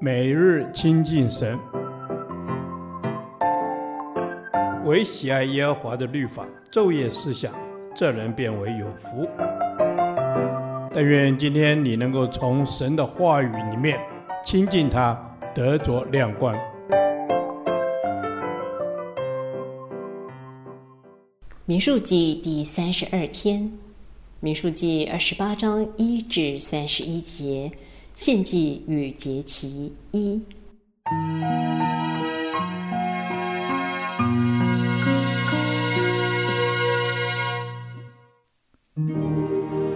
每日亲近神，唯喜爱耶和华的律法，昼夜思想，这人便为有福。但愿今天你能够从神的话语里面亲近他，得着亮光。民数记第三十二天，民数记二十八章一至三十一节。献祭与节期一，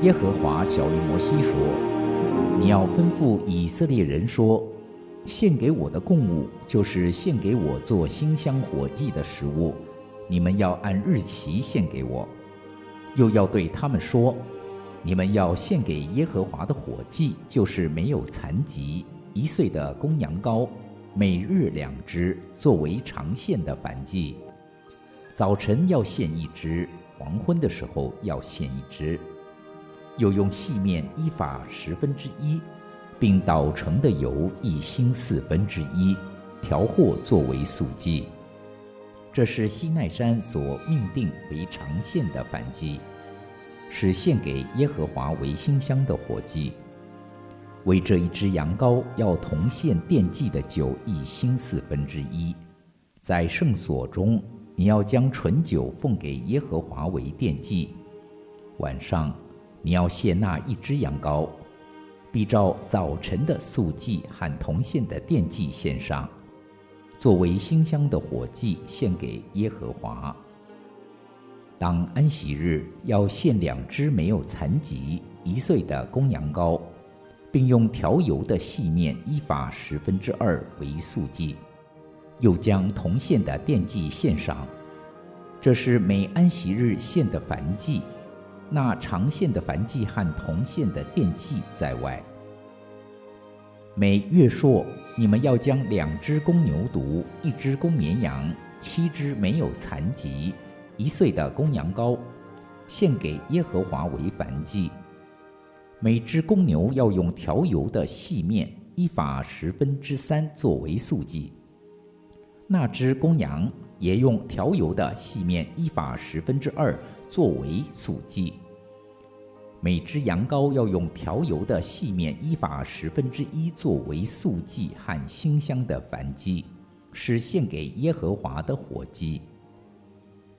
耶和华晓諭摩西说：“你要吩咐以色列人说，献给我的供物，就是献给我做馨香火祭的食物，你们要按日期献给我，又要对他们说。”你们要献给耶和华的火祭，就是没有残疾一岁的公羊羔，每日两只，作为常献的燔祭。早晨要献一只，黄昏的时候要献一只。又用细面伊法十分之一，并捣成的油一欣四分之一，调和作为素祭。这是西奈山所命定为常献的燔祭。是献给耶和华为馨香的火祭。为这一只羊羔，要同献奠祭的酒一欣四分之一。在圣所中，你要将醇酒奉给耶和华为奠祭。晚上，你要献那一只羊羔，必照早晨的素祭和同献的奠祭献上，作为馨香的火祭献给耶和华。当安息日要献两只没有残疾一岁的公羊羔，并用调油的细面依法十分之二为素祭，又将铜线的奠祭献上。这是每安息日献的燔祭，那长线的燔祭和铜线的奠祭在外。每月朔，你们要将两只公牛犊、一只公绵羊、七只没有残疾。一岁的公羊羔，献给耶和华为燔祭。每只公牛要用调油的细面伊法十分之三作为素祭。那只公羊也用调油的细面伊法十分之二作为素祭。每只羊羔要用调油的细面伊法十分之一作为素祭和馨香的燔祭，是献给耶和华的火祭。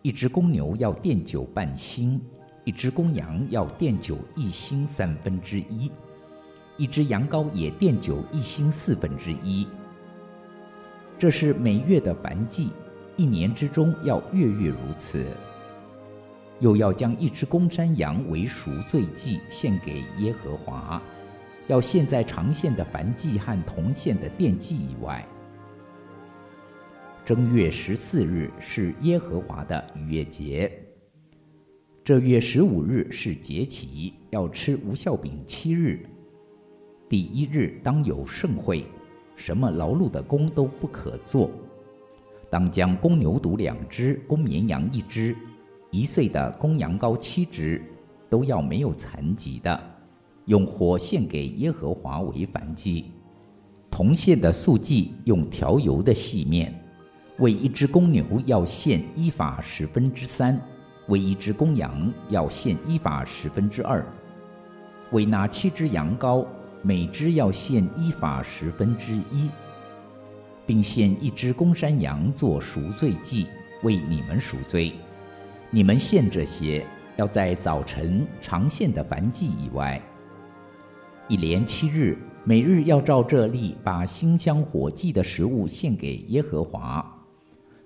一只公牛要奠酒半欣，一只公羊要奠酒一欣三分之一，一只羊羔也奠酒一欣四分之一。这是每月的燔祭，一年之中要月月如此。又要将一只公山羊为赎罪祭献给耶和华，要献在长献的燔祭和铜献的奠祭以外。正月十四日是耶和华的逾越节。这月十五日是节期，要吃无酵饼七日。第一日当有盛会，什么劳碌的工都不可做。当将公牛犊两只，公绵羊一只，一岁的公羊羔七只，都要没有残疾的，用火献给耶和华为燔祭。同献的素祭用调油的细面。为一只公牛要献伊法十分之三，为一只公羊要献伊法十分之二，为那七只羊羔，每只要献伊法十分之一，并献一只公山羊做赎罪祭，为你们赎罪。你们献这些，要在早晨常献的燔祭以外。一连七日，每日要照这例，把馨香火祭的食物献给耶和华。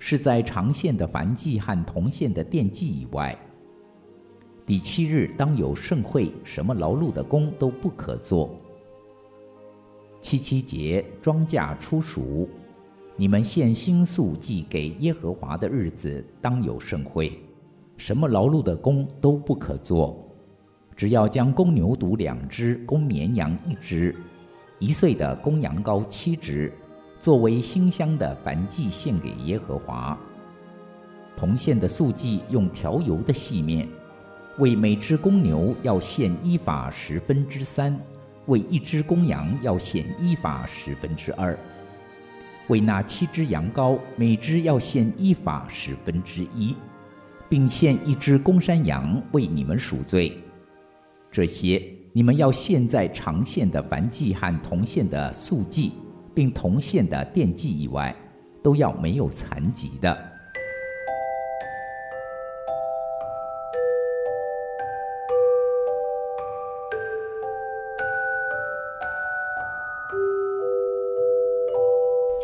是在长线的燔祭和铜线的奠祭以外。第七日当有盛会，什么劳碌的工都不可做。七七节庄稼初熟，你们献馨素祭给耶和华的日子，当有盛会，什么劳碌的工都不可做。只要将公牛犊两只，公绵羊一只，一岁的公羊羔七只。作为馨香的燔祭献给耶和华，铜线的素祭用调油的细面，为每只公牛要献一法十分之三，为一只公羊要献一法十分之二；为那七只羊羔，每只要献一法十分之一，并献一只公山羊为你们赎罪。这些你们要献在常献的燔祭和铜线的素祭，并同献的奠祭以外，都要没有残疾的。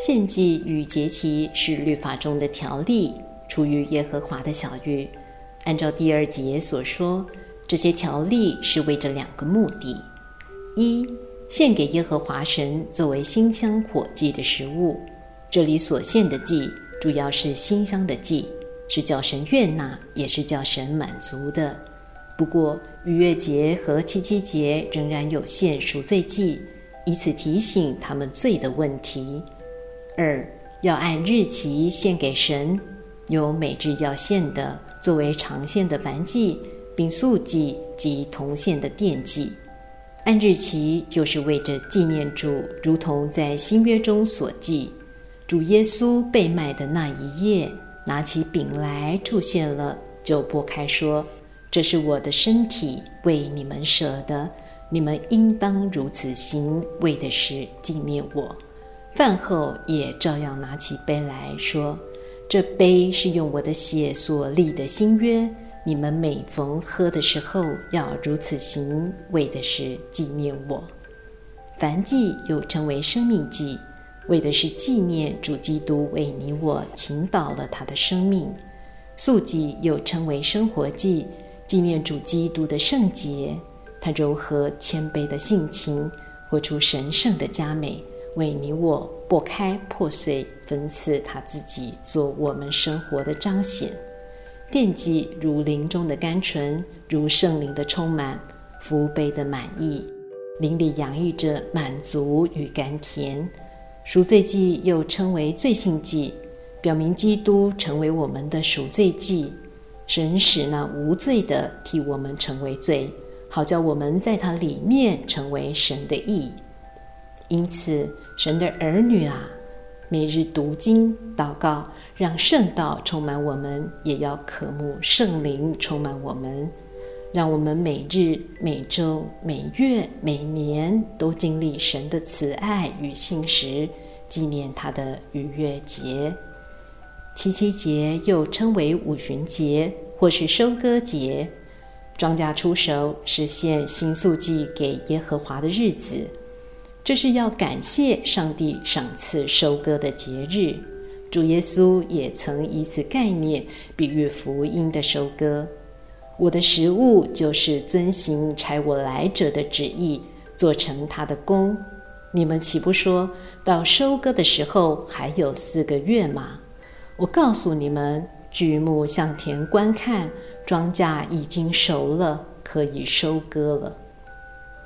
献祭与节期是律法中的条例，出于耶和华的小谕。按照第二节所说，这些条例是为着两个目的：一，献给耶和华神作为馨香火祭的食物。这里所献的祭主要是馨香的祭，是叫神悦纳，也是叫神满足的。不过逾越节和七七节仍然有献赎罪祭，以此提醒他们罪的问题。二，要按日期献给神，有每日要献的，作为常献的燔祭，并素祭及同献的奠祭。按日期就是为着纪念主，如同在新约中所记，主耶稣被卖的那一夜，拿起饼来祝谢了，就拨开说：“这是我的身体，为你们舍的，你们应当如此行，为的是纪念我。”饭后也照样拿起杯来说：“这杯是用我的血所立的新约，你们每逢喝的时候要如此行，为的是纪念我。”凡祭又称为生命祭，为的是纪念主基督为你我倾倒了他的生命；素祭又称为生活祭，纪念主基督的圣洁，他柔和谦卑的性情，活出神圣的佳美。为你我拨开破碎，分赐他自己做我们生活的彰显。奠祭如灵中的甘醇，如圣灵的充满，福杯的满溢，灵里洋溢着满足与甘甜。赎罪祭又称为罪性祭，表明基督成为我们的赎罪祭，神使那无罪的替我们成为罪，好叫我们在他里面成为神的义。因此，神的儿女啊，每日读经、祷告，让圣道充满我们，也要渴慕圣灵充满我们，让我们每日、每周、每月、每年都经历神的慈爱与信实，纪念他的逾越节。七七节又称为五旬节，或是收割节，庄稼出熟，是献新素祭给耶和华的日子。这是要感谢上帝赏赐收割的节日，主耶稣也曾以此概念比喻福音的收割。我的食物就是遵行差我来者的旨意，做成他的工。你们岂不说到收割的时候还有四个月吗？我告诉你们，举目向田观看，庄稼已经熟了，可以收割了。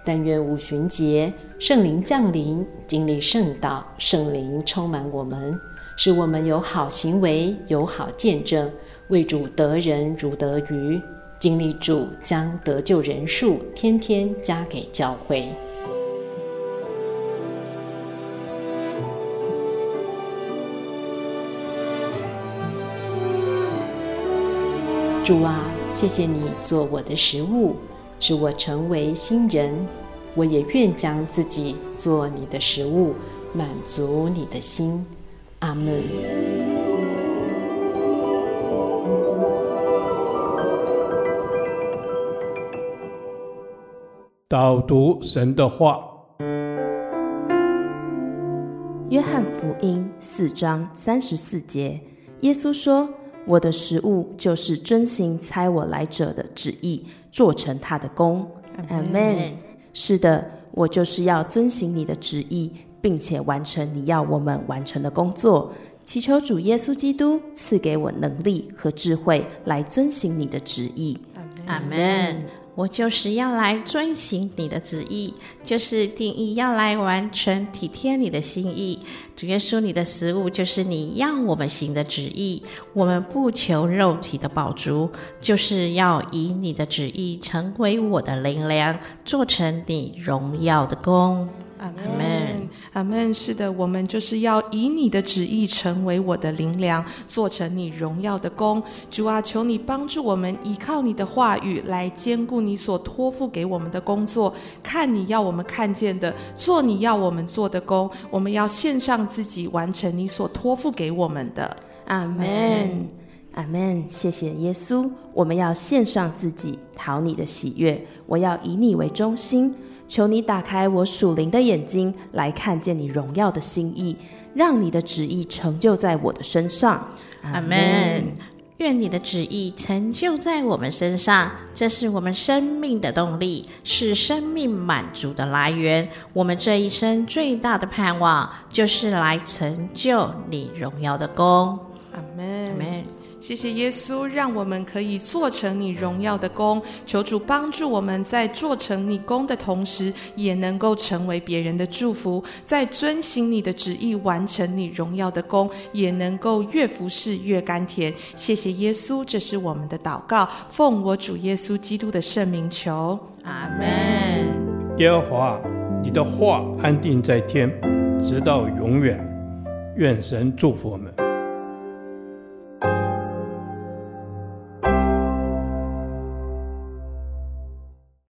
但愿五旬节圣灵降临，经历圣道，圣灵充满我们，使我们有好行为，有好见证，为主得人如得鱼，经历主将得救人数天天加给教会。主啊，谢谢你做我的食物。使我成为新人，我也愿将自己做你的食物，满足你的心。阿门。导读神的话，约翰福音四章三十四节，耶稣说。我的食物就是遵行猜我来者的旨意，做成他的功。阿门。是的，我就是要遵行你的旨意，并且完成你要我们完成的工作。祈求主耶稣基督赐给我能力和智慧，来遵行你的旨意。阿门。我就是要来遵行你的旨意，就是定义要来完成体贴你的心意。主耶稣，你的食物就是你要我们行的旨意。我们不求肉体的饱足，就是要以你的旨意成为我的灵粮，做成你荣耀的工。阿门，阿门。是的，我们就是要以你的旨意成为我的灵粮，做成你荣耀的功。主啊，求你帮助我们，依靠你的话语来兼顾你所托付给我们的工作，看你要我们看见的，做你要我们做的工。我们要献上自己，完成你所托付给我们的。阿门，阿门。谢谢耶稣，我们要献上自己，讨你的喜悦。我要以你为中心。求你打开我属灵的眼睛，来看见你荣耀的心意，让你的旨意成就在我的身上。阿门。愿你的旨意成就在我们身上，这是我们生命的动力，是生命满足的来源。我们这一生最大的盼望，就是来成就你荣耀的功。阿门。阿门。谢谢耶稣，让我们可以做成你荣耀的工。求主帮助我们在做成你工的同时，也能够成为别人的祝福；在遵行你的旨意，完成你荣耀的工，也能够越服侍越甘甜。谢谢耶稣，这是我们的祷告，奉我主耶稣基督的圣名求，阿门。耶和华，你的话安定在天，直到永远。愿神祝福我们。